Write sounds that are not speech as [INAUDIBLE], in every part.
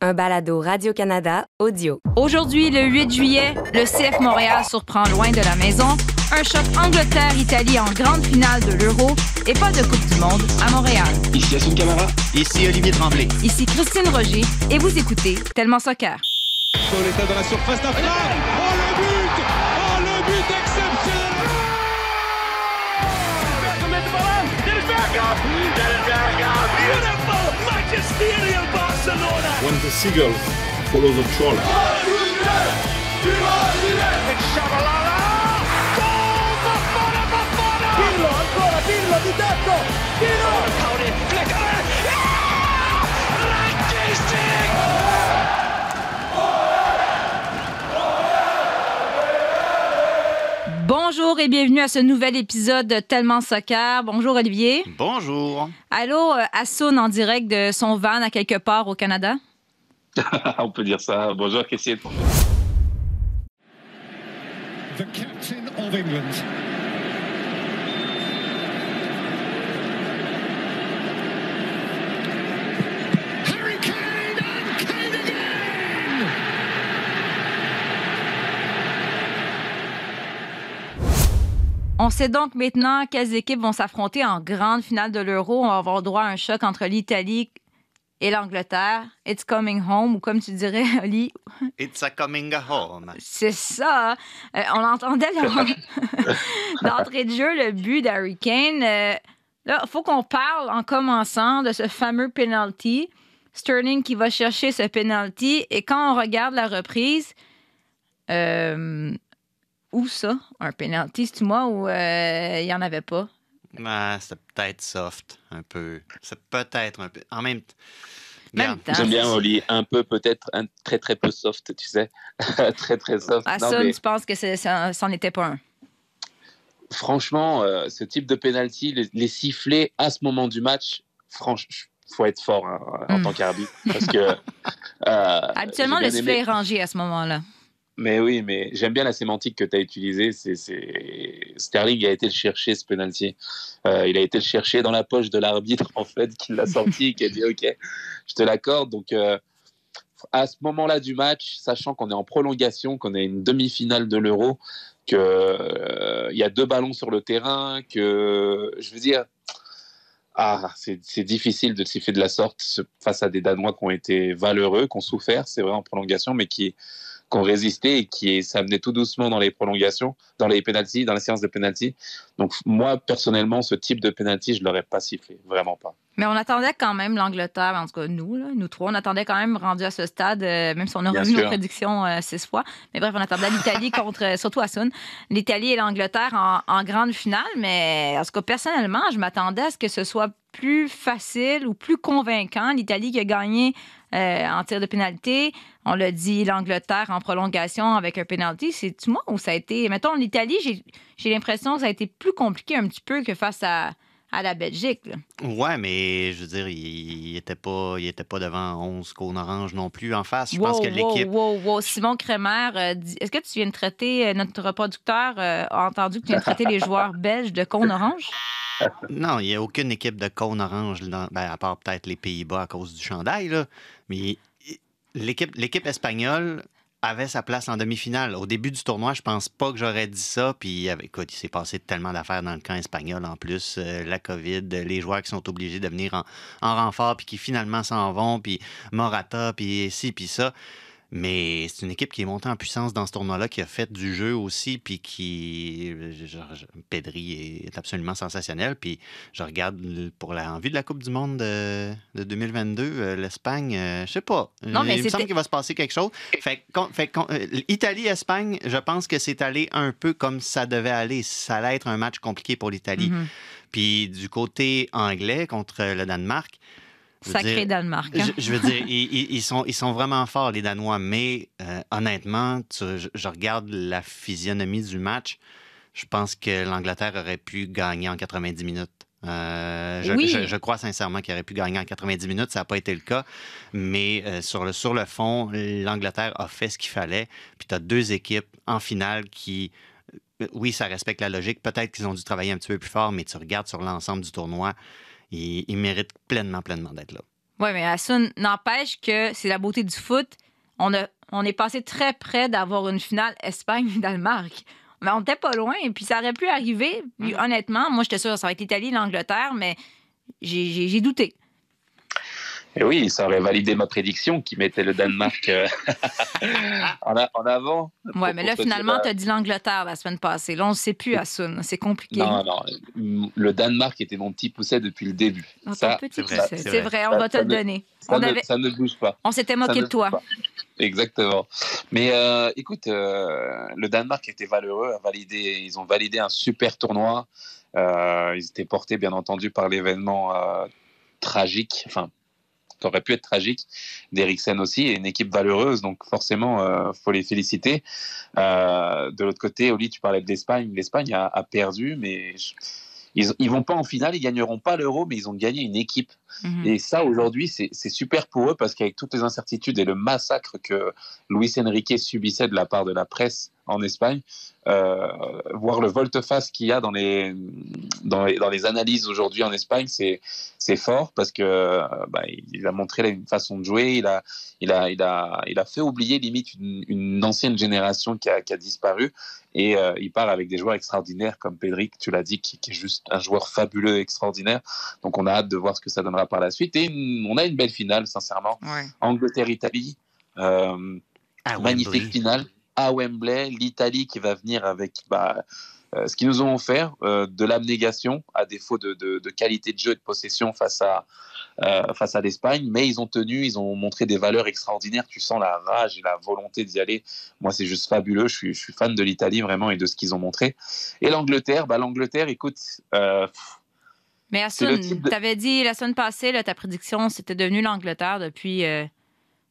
un balado Radio-Canada audio. Aujourd'hui, le 8 juillet, le CF Montréal surprend loin de la maison. Un choc Angleterre-Italie en grande finale de l'Euro et pas de Coupe du Monde à Montréal. Ici Yassine Camara. Ici Olivier Tremblay. Ici Christine Roger et vous écoutez Tellement Soccer. Pauletta dans la surface d'affaire. Oh le but Oh le but exceptionnel Barcelona. When the seagull follows the troll. It's Shabalala. Buffon, Buffon! Dillo ancora, Dillo di! Dillo! Bonjour et bienvenue à ce nouvel épisode de Tellement Soccer. Bonjour Olivier. Bonjour. Allô, euh, Assoun en direct de son van à quelque part au Canada? [LAUGHS] On peut dire ça. Bonjour Christine. The captain of England On sait donc maintenant quelles équipes vont s'affronter en grande finale de l'Euro. On va avoir droit à un choc entre l'Italie et l'Angleterre. It's coming home, ou comme tu dirais, [LAUGHS] Oli, It's a coming home. c'est ça. Euh, on entendait d'entrée [LAUGHS] de jeu le but d'Harry Kane. Euh, là, il faut qu'on parle en commençant de ce fameux penalty. Sterling qui va chercher ce penalty. Et quand on regarde la reprise, euh, où ça, un penalty, c'est moi ou euh, il n'y en avait pas? Ah, c'est peut-être soft, un peu. C'est peut-être un peu. En même temps. Même temps. J'aime bien Oli, un peu peut-être un très très peu soft, tu sais. [LAUGHS] très très soft. Non, Hassan, mais tu penses que ça n'en était pas un? franchement, euh, ce type de penalty, les, les siffler à ce moment du match, franchement, faut être fort hein, en Mm. tant qu'arbitre parce que. euh, [LAUGHS] Habituellement, le sifflet aimé- est rangé à ce moment-là. Mais oui, mais j'aime bien la sémantique que tu as utilisée. C'est. Sterling a été le chercher, ce penalty. Euh, il a été le chercher dans la poche de l'arbitre, [LAUGHS] en fait, qui l'a sorti et qui a dit OK, je te l'accorde. Donc, euh, à ce moment-là du match, sachant qu'on est en prolongation, qu'on est une demi-finale de l'Euro, qu'il y a deux ballons sur le terrain, que je veux dire. Ah, c'est, difficile de siffler de la sorte face à des Danois qui ont été valeureux, qui ont souffert, c'est vrai, en prolongation, mais qui, qui ont résisté et qui s'amenaient tout doucement dans les prolongations, dans les penalties, dans la séance de penalty. Donc moi personnellement, ce type de penalty, je l'aurais pas sifflé, vraiment pas. Mais on attendait quand même l'Angleterre, en tout cas nous, là, nous trois, on attendait quand même rendu à ce stade, euh, même si on a revu nos prédictions euh, six fois. Mais bref, on attendait l'Italie [LAUGHS] contre, euh, surtout Hassoun, l'Italie et l'Angleterre en, en grande finale. Mais en tout cas, personnellement, je m'attendais à ce que ce soit plus facile ou plus convaincant. L'Italie qui a gagné euh, en tir de pénalité. On l'a dit, l'Angleterre en prolongation avec un pénalty. C'est moi où ça a été. Mettons, l'Italie, j'ai- j'ai l'impression que ça a été plus compliqué un petit peu que face à, à la Belgique. là. Ouais, mais je veux dire, il n'était pas, il était pas devant 11 cônes orange non plus en face. Je Wow, pense que l'équipe. wow, wow. Simon Crémer, euh, est-ce que tu viens de traiter, euh, notre reproducteur euh, a entendu que tu viens de traiter les joueurs belges de cône orange? Non, il n'y a aucune équipe de cône orange, ben, à part peut-être les Pays-Bas à cause du chandail. Là. Mais l'équipe, espagnole avait sa place en demi-finale. Au début du tournoi, je pense pas que j'aurais dit ça. Puis, écoute, il s'est passé tellement d'affaires dans le camp espagnol en plus. euh, la COVID, les joueurs qui sont obligés de venir en, en renfort, puis qui finalement s'en vont, puis Morata, puis ci, puis ça. Mais c'est une équipe qui est montée en puissance dans ce tournoi-là, qui a fait du jeu aussi, puis qui. Pedri est absolument sensationnel. Puis je regarde pour la, en vue de la Coupe du Monde de, de 2022, euh, l'Espagne, euh, je sais pas. Non, mais Il me semble qu'il va se passer quelque chose. Fait, fait euh, Italie-Espagne, je pense que c'est allé un peu comme ça devait aller. Ça allait être un match compliqué pour l'Italie. Mhm. Puis du côté anglais contre le Danemark. Sacré dire, Danemark. hein? je, je veux dire, [LAUGHS] ils, sont, ils sont vraiment forts, les Danois, mais euh, honnêtement, tu- je, je regarde la physionomie du match. Je pense que l'Angleterre aurait pu gagner en 90 minutes. Euh, je, Oui. je- je crois sincèrement qu'il aurait pu gagner en 90 minutes. Ça n'a pas été le cas. Mais euh, sur, le, sur le fond, l'Angleterre a fait ce qu'il fallait. Puis tu as deux équipes en finale qui, oui, ça respecte la logique. Peut-être qu'ils ont dû travailler un petit peu plus fort, mais tu regardes sur l'ensemble du tournoi, ils méritent pleinement, pleinement d'être là. Oui, mais Asun n'empêche que c'est la beauté du foot. On, a, on est passé très près d'avoir une finale Espagne-Danemark. Mais on n'était pas loin, et puis ça aurait pu arriver. Puis, honnêtement, moi, j'étais sûre que ça va être l'Italie, l'Angleterre, mais j'ai douté. Et oui, ça aurait validé ma prédiction qui mettait le Danemark euh, [LAUGHS] en, avant. Ouais, mais là, finalement, se tu as dit l'Angleterre la semaine passée. Là, on ne sait plus, Asun. C'est compliqué. Non, non, le Danemark était mon petit pousset depuis le début. Ça, petit c'est vrai, vrai. vrai, on Ça- va te le ne- donner. ça, On, ne, avait... ça ne bouge pas. on s'était moqué de toi. pas. Exactement. Mais euh, écoute, euh, le Danemark était valeureux, a validé, ils ont validé un super tournoi. Euh, ils étaient portés, bien entendu, par l'événement euh, tragique, enfin, aurait pu être tragique, d'Eriksen aussi, et une équipe valeureuse, donc forcément, euh, faut les féliciter. Euh, de l'autre côté, Oli, tu parlais de l'Espagne. L'Espagne a, a perdu, mais je- ils, ils vont pas en finale, ils gagneront pas l'Euro, mais ils ont gagné une équipe. Mhm. Et ça, aujourd'hui, c'est super pour eux parce qu'avec toutes les incertitudes et le massacre que Luis Enrique subissait de la part de la presse en Espagne, euh, voir le volte-face qu'il y a dans les, dans les, dans les analyses aujourd'hui en Espagne, c'est c'est fort parce que bah, il a montré une façon de jouer, il a, il a, il a, il a fait oublier limite une, une ancienne génération qui a, qui a disparu et euh, il part avec des joueurs extraordinaires comme Pedric, tu l'as dit, qui, qui est juste un joueur fabuleux, extraordinaire. Donc on a hâte de voir ce que ça donnera par la suite. Et une- on a une belle finale, sincèrement. Ouais. Angleterre-Italie, euh, À magnifique Wembley. finale à Wembley. L'Italie qui va venir avec bah, euh, ce qu'ils nous ont offert, euh, de l'abnégation, à défaut de, de- de qualité de jeu et de possession face à, euh, face à l'Espagne. Mais ils ont tenu, ils ont montré des valeurs extraordinaires. Tu sens la rage et la volonté d'y aller. Moi, c'est juste fabuleux. Je suis, je suis fan de l'Italie vraiment et de ce qu'ils ont montré. Et l'Angleterre, bah, l'Angleterre, écoute. Mais type de- tu avais dit la semaine passée, là, ta prédiction, c'était devenu l'Angleterre depuis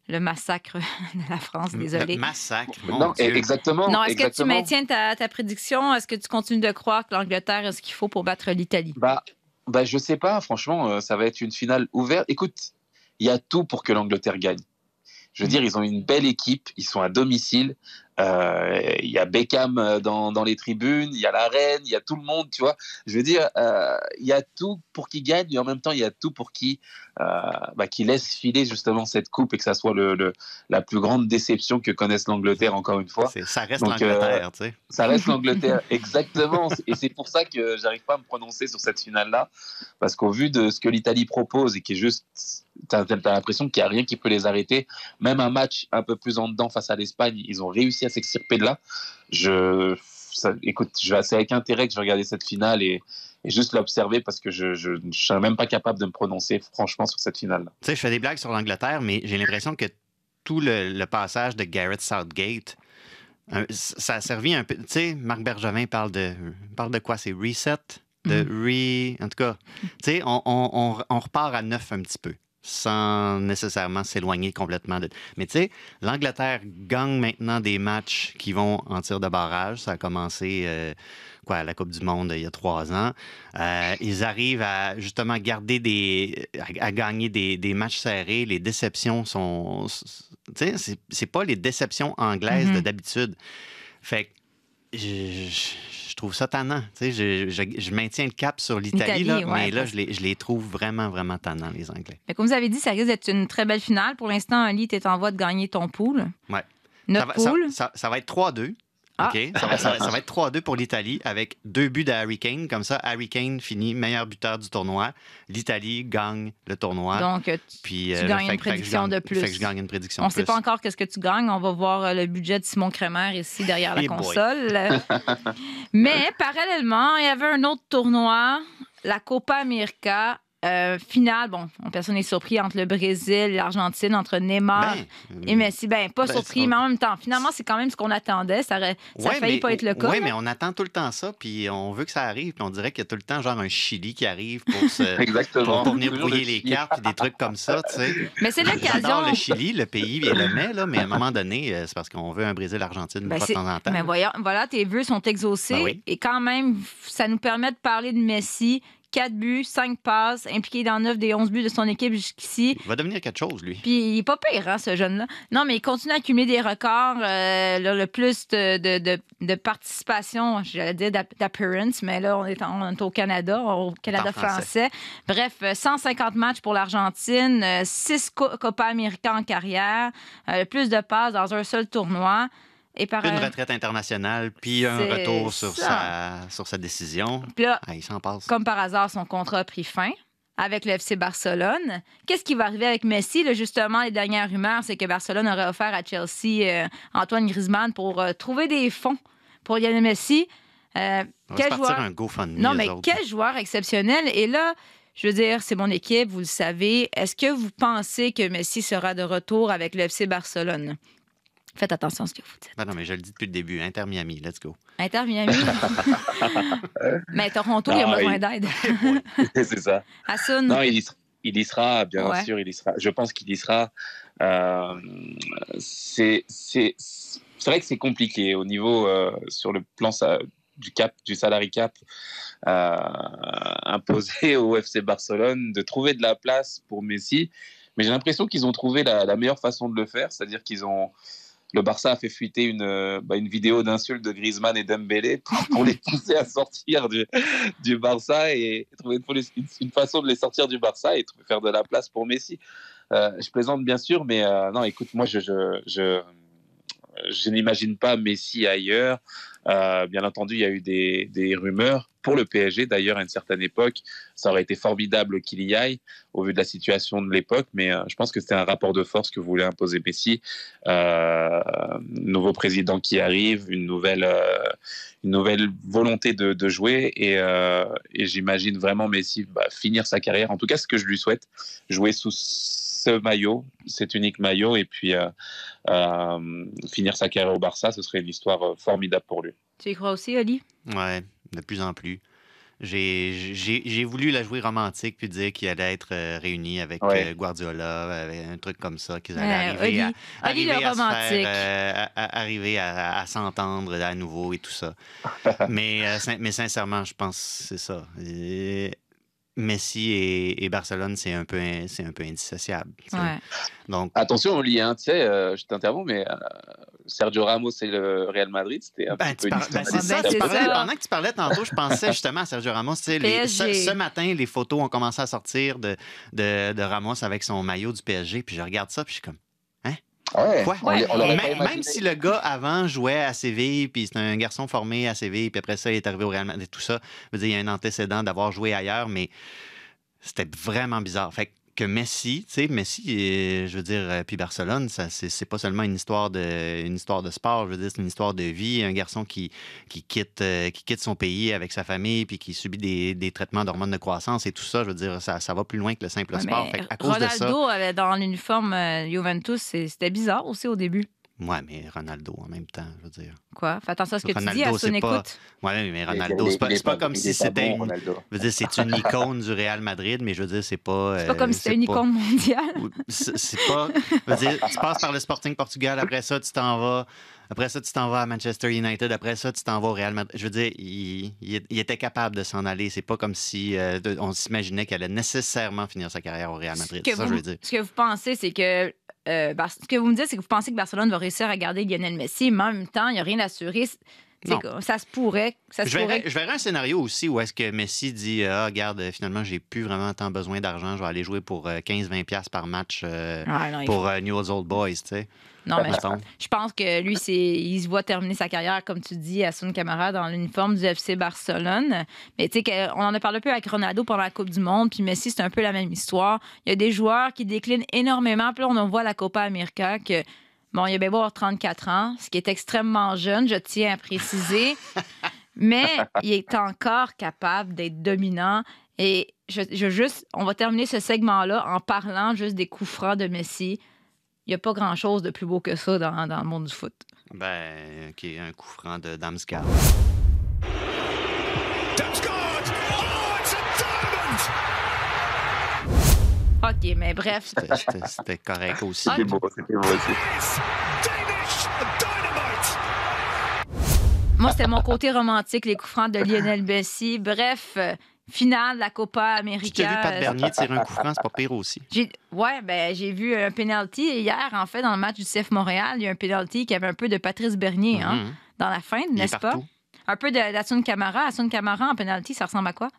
le massacre [LAUGHS] de la France. Désolé. Le massacre, mon non, Dieu. exactement. Non, est-ce que tu maintiens ta, ta prédiction? Est-ce que tu continues de croire que l'Angleterre a ce qu'il faut pour battre l'Italie? Bah, bah, je sais pas, franchement, euh, ça va être une finale ouverte. Écoute, il y a tout pour que l'Angleterre gagne. Je veux Mm. dire, ils ont une belle équipe, ils sont à domicile. Euh, Il y a Beckham euh, dans, dans les tribunes, il y a la reine, il y a tout le monde, tu vois. Je veux dire, euh, il y a tout pour qu'ils gagnent, et en même temps, il y a tout pour qu'ils euh, bah, laissent filer justement cette coupe et que ça soit le, le- la plus grande déception que connaisse l'Angleterre, encore une fois. Ça reste l'Angleterre, tu sais. Ça reste [LAUGHS] l'Angleterre, exactement. Et c'est pour ça que j'arrive pas à me prononcer sur cette finale-là, parce qu'au vu de ce que l'Italie propose et qui est juste, t'as as, l'impression qu'il y a rien qui peut les arrêter. Même un match un peu plus en dedans face à l'Espagne, ils ont réussi à s'extirper de là. Je, ça- écoute, je vais c'est avec intérêt que je vais regarder cette finale et, et juste l'observer parce que je, je serais même pas capable de me prononcer franchement sur cette finale-là. Tu sais, je fais des blagues sur l'Angleterre, mais j'ai l'impression que tout le, le passage de Garrett Southgate, un- ça a servi un peu. Tu sais, Marc Bergevin parle de, parle de quoi? C'est reset? De re. En tout cas, tu sais, on, on- on- on repart à neuf un petit peu, sans nécessairement s'éloigner complètement de. Mais tu sais, l'Angleterre gagne maintenant des matchs qui vont en tir de barrage. Ça a commencé. euh, quoi, à la Coupe du Monde il y a trois ans. Euh, ils arrivent à justement garder des. à, à gagner des, des matchs serrés. Les déceptions sont. Tu sais, c'est- pas les déceptions anglaises de Mhm. d'habitude. Fait que. Je trouve ça tannant. Tu sais, je, je- je maintiens le cap sur l'Italie, là, ouais, mais là, je les, je les trouve vraiment, vraiment tannants, les Anglais. Mais comme vous avez dit, ça risque d'être une très belle finale. Pour l'instant, Ali, tu es en voie de gagner ton pool. Ouais. Notre ça, va, ça- pool. ça- ça va être 3-2. Ah. OK? Ça, va, ça va- ça va être 3-2 pour l'Italie avec deux buts de Harry Kane. Comme ça, Harry Kane finit meilleur buteur du tournoi. L'Italie gagne le tournoi. Donc, euh, Puis, tu euh, gagnes fait une prédiction gagne- de plus. Fait que je gagne une prédiction on ne sait pas encore qu'est-ce que tu gagnes. On va voir euh, le budget de Simon Kremer ici derrière la console. [LAUGHS] Mais parallèlement, il y avait un autre tournoi, la Copa América. Euh, finale, bon, personne n'est surpris entre le Brésil et l'Argentine, entre Neymar Ben, et Messi. Ben, pas ben, surpris, mais en même temps, finalement, c'est quand même ce qu'on attendait. Ça, aurait, ça a ouais, failli mais- pas être le cas. Oui, mais on attend tout le temps ça, puis on veut que ça arrive, puis on dirait qu'il y a tout le temps genre un Chili qui arrive pour, se, Exactement. [LAUGHS] pour, pour venir brouiller le les Chili. cartes, puis des trucs comme ça, tu sais. Mais c'est l'occasion. le Chili, le pays et le mets, là, mais à un moment donné, euh, c'est parce qu'on veut un Brésil-Argentine Ben, de temps en temps. Mais voyons, voilà, tes vœux sont exaucés. Ben oui. Et quand même, ça nous permet de parler de Messi 4 buts, 5 passes, impliqué dans 9 des 11 buts de son équipe jusqu'ici. Il va devenir quelque chose, lui. Puis il est pas pire, hein, ce jeune-là. Non, mais il continue à accumuler des records. euh, le, plus de, de, de, de participation, j'allais dire d'app- d'appearance, mais là, on est, en- on est au Canada, au Canada français. français. Bref, euh, 150 matchs pour l'Argentine, 6 Copa América en carrière, euh, le plus de passes dans un seul tournoi. Et par, Une retraite internationale, puis un retour sur ça. sa, sur sa décision. puis là, Ah, il s'en passe. comme par hasard, son contrat a pris fin avec le FC Barcelone. Qu'est-ce qui va arriver avec Messi? Là, justement, les dernières rumeurs, c'est que Barcelone aurait offert à Chelsea euh, Antoine Griezmann pour euh, trouver des fonds pour Lionel Messi. Euh, On va quel partir joueur... un GoFundMe, Non, mais autres. quel joueur exceptionnel. Et là, je veux dire, c'est mon équipe, vous le savez. Est-ce que vous pensez que Messi sera de retour avec le FC Barcelone? Faites attention à ce que vous dites. Ben non, mais je le dis depuis le début. Inter Miami, let's go. Inter Miami. [LAUGHS] mais Toronto, il a Ah, besoin il- d'aide. [LAUGHS] [LAUGHS] c'est ça. Hassoun. Non, il y, sera, il y sera, bien Ouais. sûr, il y sera. Je pense qu'il y sera. Euh, c'est c'est- c'est vrai que c'est compliqué au niveau, euh, sur le plan du cap, du salary cap euh, imposé au FC Barcelone, de trouver de la place pour Messi. Mais j'ai l'impression qu'ils ont trouvé la, la meilleure façon de le faire, c'est-à-dire qu'ils ont. Le Barça a fait fuiter une, euh, bah, une vidéo d'insultes de Griezmann et Dembélé pour, les pousser à sortir du, du Barça et trouver une, façon de les sortir du Barça et faire de la place pour Messi. Euh, je plaisante bien sûr, mais euh, non, écoute, moi, je, je, je n'imagine pas Messi ailleurs. Euh, bien entendu, il y a eu des, rumeurs pour le PSG, d'ailleurs, à une certaine époque. Ça aurait été formidable qu'il y aille, au vu de la situation de l'époque, mais euh, je pense que c'était un rapport de force que voulait imposer Messi. Euh, nouveau président qui arrive, une nouvelle, une nouvelle volonté de, jouer, et, et j'imagine vraiment Messi bah, finir sa carrière, en tout cas ce que je lui souhaite, jouer sous ce maillot, cet unique maillot, et puis euh, euh, finir sa carrière au Barça, ce serait une histoire euh, formidable pour lui. Tu y crois aussi, Oli? Ouais, de plus en plus. J'ai j'ai- j'ai voulu la jouer romantique puis dire qu'il allait être euh, réuni avec Ouais. euh, Guardiola, avec un truc comme ça, qu'ils Ouais, allaient arriver à, Oli- Oli arriver à faire, euh, à- arriver à, à s'entendre à nouveau et tout ça. [LAUGHS] mais, euh, mais sincèrement, je pense que c'est ça. Et Messi et, et Barcelone, c'est un, peu c'est un peu indissociable. Ouais. Donc, Attention, Oli, hein, tu sais, euh, je t'interromps, mais euh, Sergio Ramos et le Real Madrid, c'était un Ben, petit peu une par- ben, c'est ça, parlais- pendant que tu parlais tantôt, je pensais justement à Sergio Ramos. les- ce, PSG. ce matin, les photos ont commencé à sortir de, de, de Ramos avec son maillot du PSG, puis je regarde ça, puis je suis comme, Ouais, on, on pas même, si le gars avant jouait à Séville, puis c'est un garçon formé à Séville, puis après ça, il est arrivé au Real Madrid, tout ça, je veux dire, il y a un antécédent d'avoir joué ailleurs, mais c'était vraiment bizarre. Fait que Messi, tu sais, Messi, euh, je veux dire, euh, puis Barcelone, ça, c'est, pas seulement une histoire de, une histoire de sport, je veux dire, c'est une histoire de vie. Un garçon qui, qui, quitte, euh, qui quitte son pays avec sa famille, puis qui subit des, des traitements d'hormones de croissance et tout ça, je veux dire, ça, ça va plus loin que le simple Ouais, sport. Fait à cause de ça. Ronaldo dans l'uniforme Juventus, c'était bizarre aussi au début. Ouais, mais Ronaldo en même temps, je veux dire. Quoi? Fais attention à ce que tu dis, à son pas- écoute. Ouais, mais Ronaldo, c'est pas, comme si c'était bon, une, Ronaldo. je veux dire, c'est une icône du Real Madrid, mais je veux dire, c'est pas. C'est pas euh, comme si c'était c'est une pas- icône mondiale. C'est pas. je veux dire, tu passes par le Sporting Portugal, après ça, tu t'en vas. Après ça, tu t'en vas à Manchester United. Après ça, tu t'en vas au Real Madrid. Je veux dire, il, il- il était capable de s'en aller. C'est pas comme si euh, on s'imaginait qu'elle allait nécessairement finir sa carrière au Real Madrid. Ce C'est que, ça, vous, je veux dire. ce que vous pensez, c'est que. Euh, ce que vous me dites, c'est que vous pensez que Barcelone va réussir à garder Lionel Messi, mais en même temps, il n'y a rien assuré. C'est- Non. Ça se pourrait. Ça se Je pourrait verrais, je verrais un scénario aussi où est-ce que Messi dit Ah, regarde, euh, finalement, j'ai plus vraiment tant besoin d'argent. Je vais aller jouer pour euh, 15-20$ piastres par match euh, Ah, non, pour euh, Newell's Old Boys, tu sais. Non, mais je, pense que lui, c'est, il se voit terminer sa carrière, comme tu dis, à son camarade dans l'uniforme du FC Barcelone. Mais tu sais, on en a parlé un peu avec Ronaldo pendant la Coupe du Monde, puis Messi, c'est un peu la même histoire. Il y a des joueurs qui déclinent énormément. Puis là, on en voit à la Copa América que, bon, il a bien beau avoir 34 ans, ce qui est extrêmement jeune, je tiens à préciser. [LAUGHS] mais il est encore capable d'être dominant. Et je, je juste, on va terminer ce segment-là en parlant juste des coups francs de Messi. Il n'y a pas grand-chose de plus beau que ça dans, dans le monde du foot. Ben, OK, un coup franc de Damsgaard. Damsgaard! Oh, it's a diamond! OK, mais bref. C'était- correct aussi. C'était beau, c'était beau aussi. It's Danish dynamite! Moi, c'était mon côté romantique, les coups francs de Lionel Messi. Bref, finale de la Copa América. vu Pat Bernier tirer un coup franc, c'est pas pire aussi. J'ai, ouais, ben, j'ai vu un penalty hier, en fait, dans le match du CF Montréal. Il y a un penalty qui avait un peu de Patrice Bernier hein, Mhm. dans la fin, n'est-ce pas? Un peu d'Assun Camara. Assun Camara en penalty, ça ressemble à quoi?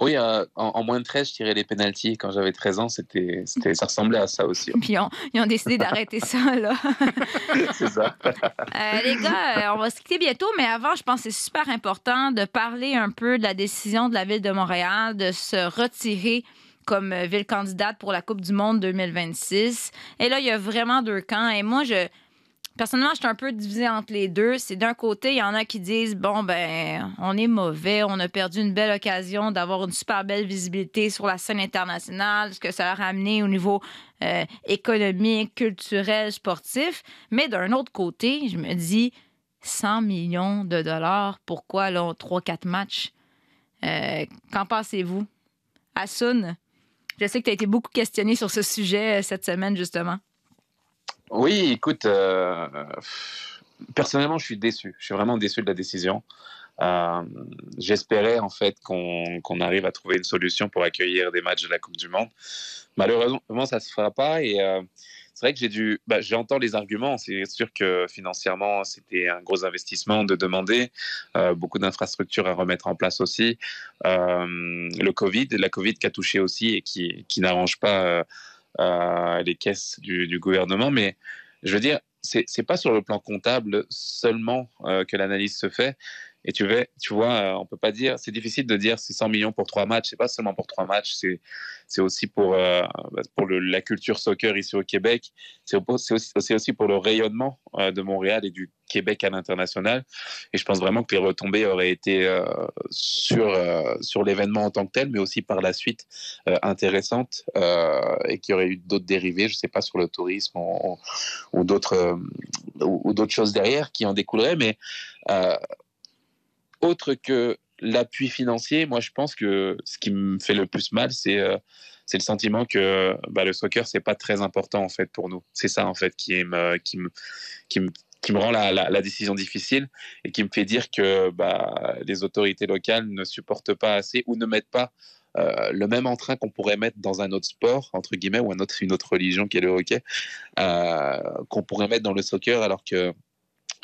Oui, euh, en, en moins de 13, je tirais les pénalties. Quand j'avais 13 ans, c'était, ça ressemblait à ça aussi. [LAUGHS] Puis on- ils ont décidé d'arrêter ça, là. [LAUGHS] c'est ça. [LAUGHS] Euh, les gars, euh, on va se quitter bientôt, mais avant, je pense que c'est super important de parler un peu de la décision de la Ville de Montréal de se retirer comme ville candidate pour la Coupe du Monde 2026. Et là, il y a vraiment deux camps. Et moi, je. Personnellement, je suis un peu divisée entre les deux. C'est d'un côté, il y en a qui disent bon, ben, on est mauvais, on a perdu une belle occasion d'avoir une super belle visibilité sur la scène internationale, ce que ça leur a amené au niveau euh, économique, culturel, sportif. Mais d'un autre côté, je me dis 100 millions de dollars, pourquoi là, 3-4 matchs? Euh, Qu'en pensez-vous? Asun, je sais que tu as été beaucoup questionné sur ce sujet euh, cette semaine, justement. Oui, écoute, euh, personnellement, je suis déçu. Je suis vraiment déçu de la décision. Euh, J'espérais en fait qu'on arrive à trouver une solution pour accueillir des matchs de la Coupe du Monde. Malheureusement, ça se fera pas. Et euh, c'est vrai que j'ai dû, bah, j'entends les arguments. C'est sûr que financièrement, c'était un gros investissement de demander beaucoup d'infrastructures à remettre en place aussi. Le Covid, la Covid qui a touché aussi et qui, n'arrange pas les caisses du, gouvernement. Mais je veux dire, c'est c'est pas sur le plan comptable seulement euh, que l'analyse se fait. Et tu, vois, euh, on peut pas dire, c'est difficile de dire c'est 100 millions pour trois matchs. C'est pas seulement pour trois matchs, c'est aussi pour euh, le, la culture soccer ici au Québec. C'est au- c'est aussi, pour le rayonnement euh, de Montréal et du Québec à l'international. Et je pense vraiment que les retombées auraient été sur l'événement en tant que tel, mais aussi par la suite intéressantes euh, et qu'il y aurait eu d'autres dérivés, je sais pas sur le tourisme ou, d'autres ou, d'autres choses derrière qui en découleraient, mais autre que l'appui financier, moi je pense que ce qui me fait le plus mal, c'est euh, le sentiment que bah, le soccer c'est pas très important en fait pour nous. C'est ça en fait qui me qui me qui me rend la décision difficile et qui me fait dire que bah, les autorités locales ne supportent pas assez ou ne mettent pas euh, le même entrain qu'on pourrait mettre dans un autre sport, entre guillemets, ou un autre, une autre religion qui est le hockey, euh, qu'on pourrait mettre dans le soccer, alors que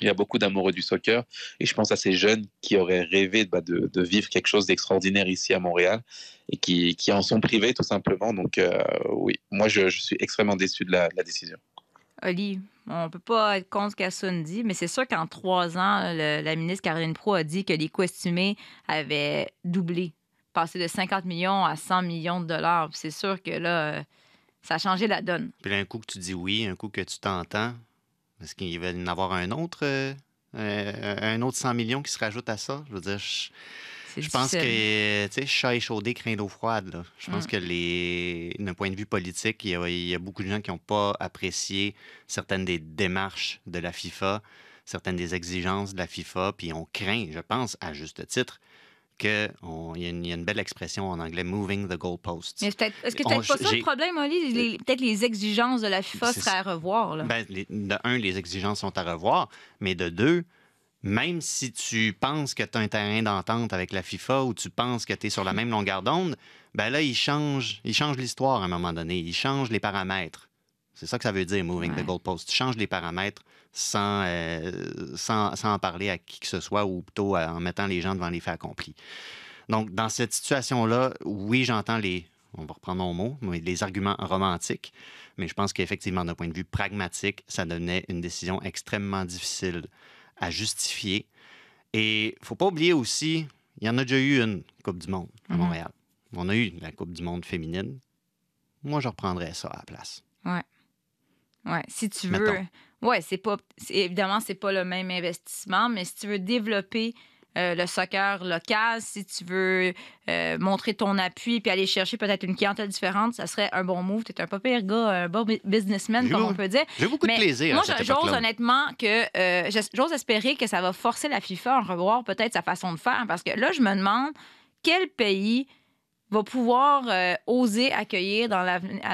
il y a beaucoup d'amoureux du soccer. Et je pense à ces jeunes qui auraient rêvé bah, de, de, vivre quelque chose d'extraordinaire ici à Montréal et qui, qui, en sont privés tout simplement. Donc euh, oui, moi je, je, suis extrêmement déçu de la, de la décision. Oli, on ne peut pas être contre ce qu'Assun dit, mais c'est sûr qu'en trois ans, le, la ministre Caroline Pro a dit que les coûts estimés avaient doublé, passé de 50 millions à 100 millions de dollars. C'est sûr que là, ça a changé la donne. Puis là, un coup que tu dis oui, un coup que tu t'entends, est-ce qu'il va y en avoir un autre, euh, un autre 100 millions qui se rajoute à ça? Je veux dire, je, je pense que, tu sais, chat échaudé craint l'eau froide. Là. Je pense mm. que, les, d'un point de vue politique, il y, a, il y a beaucoup de gens qui n'ont pas apprécié certaines des démarches de la FIFA, certaines des exigences de la FIFA, puis on craint, je pense, à juste titre, qu'il y, y, a une belle expression en anglais, moving the goalposts. Mais est-ce que peut-être pas ça le problème, Oli? Peut-être les exigences de la FIFA seraient à revoir. Là. Ben, les, de un, les exigences sont à revoir, mais de deux, même si tu penses que tu as un terrain d'entente avec la FIFA ou tu penses que tu es sur la [LAUGHS] même longueur d'onde, ben là, ils changent, ils changent l'histoire à un moment donné. Ils changent les paramètres. C'est ça que ça veut dire, moving ouais. the goalposts. Tu changes les paramètres sans, euh, sans, sans, en parler à qui que ce soit ou plutôt en mettant les gens devant les faits accomplis. Donc, dans cette situation-là, oui, j'entends les, on va reprendre mon mot, mais les arguments romantiques, mais je pense qu'effectivement, d'un point de vue pragmatique, ça donnait une décision extrêmement difficile à justifier. Et il ne faut pas oublier aussi, il y en a déjà eu une Coupe du Monde à Montréal. Mm -hmm. On a eu la Coupe du Monde féminine. Moi, je reprendrais ça à la place. Ouais. Ouais, si tu veux. Ouais, c'est pas. Évidemment, c'est pas le même investissement, mais si tu veux développer euh, le soccer local, si tu veux euh, montrer ton appui puis aller chercher peut-être une clientèle différente, ça serait un bon move. Tu es un pas pire gars, un bon businessman, comme on peut dire. J'ai beaucoup mais de plaisir. Moi, j'ose honnêtement que euh, j'ose espérer que ça va forcer la FIFA à revoir peut-être sa façon de faire parce que là, je me demande quel pays va pouvoir euh, oser accueillir dans à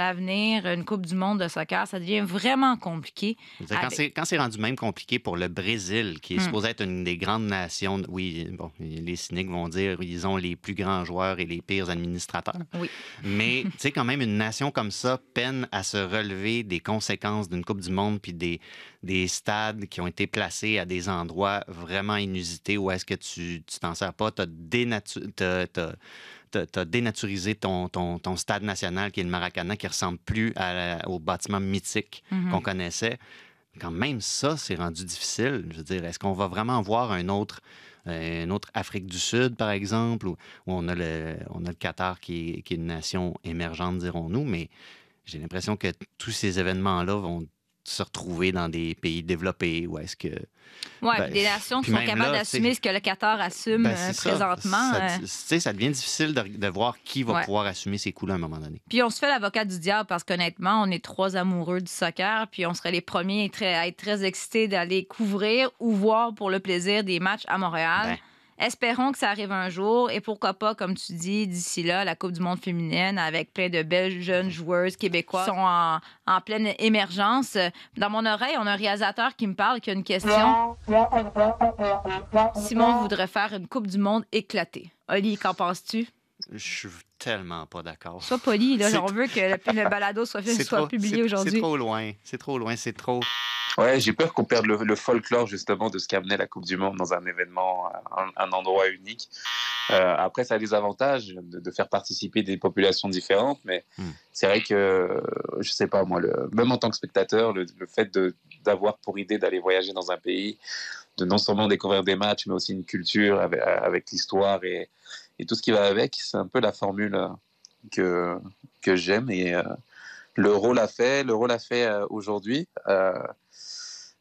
l'avenir une Coupe du monde de soccer. Ça devient vraiment compliqué. Dire, Quand Avec- c'est- quand c'est rendu même compliqué pour le Brésil, qui est Hmm. supposé être une des grandes nations, oui, bon, les cyniques vont dire ils ont les plus grands joueurs et les pires administrateurs. Oui. Mais [LAUGHS] tu sais, quand même, une nation comme ça peine à se relever des conséquences d'une Coupe du Monde puis des, des stades qui ont été placés à des endroits vraiment inusités où est-ce que tu tu t'en sers pas. Tu as, dénaturisé ton, ton, ton stade national qui est le Maracana, qui ressemble plus à au bâtiment mythique Mhm. qu'on connaissait. Quand même ça, c'est rendu difficile. Je veux dire, est-ce qu'on va vraiment voir un autre, euh, une autre Afrique du Sud, par exemple, où, où on, a le, on a le Qatar qui est, qui est une nation émergente, dirons-nous, mais j'ai l'impression que tous ces événements-là vont se retrouver dans des pays développés ou est-ce que Ouais, Ben, des nations qui sont capables d'assumer ce que le Qatar assume Ben, euh, c'est ça. présentement. Ça, euh. tu sais, ça devient difficile de, de voir qui va Ouais. pouvoir assumer ces coups-là à un moment donné. Puis on se fait l'avocat du diable parce qu'honnêtement, on est trois amoureux du soccer, puis on serait les premiers à être très, à être très excités d'aller couvrir ou voir pour le plaisir des matchs à Montréal. Ben. Espérons que ça arrive un jour et pourquoi pas, comme tu dis, d'ici là, la Coupe du Monde féminine avec plein de belles jeunes joueuses québécoises qui sont en, en pleine émergence. Dans mon oreille, on a un réalisateur qui me parle qui a une question. Simon voudrait faire une Coupe du Monde éclatée. Oli, qu'en penses-tu? Je suis tellement pas d'accord. Sois poli, là. On veut que le, le balado soit, [LAUGHS] fait, soit trop- publié aujourd'hui. C'est trop loin. C'est trop loin. C'est trop. Ouais, j'ai peur qu'on perde le, le folklore justement de ce qu'amenait la Coupe du Monde dans un événement, un, un endroit unique. Euh, après, ça a des avantages de, de faire participer des populations différentes, mais Hmm. c'est vrai que, je sais pas moi, le, même en tant que spectateur, le, le fait d'avoir pour idée d'aller voyager dans un pays, de non seulement découvrir des matchs, mais aussi une culture avec, avec l'histoire et, et tout ce qui va avec, c'est un peu la formule que, que j'aime et euh, l'euro l'a fait, l'euro l'a fait euh, aujourd'hui. Euh,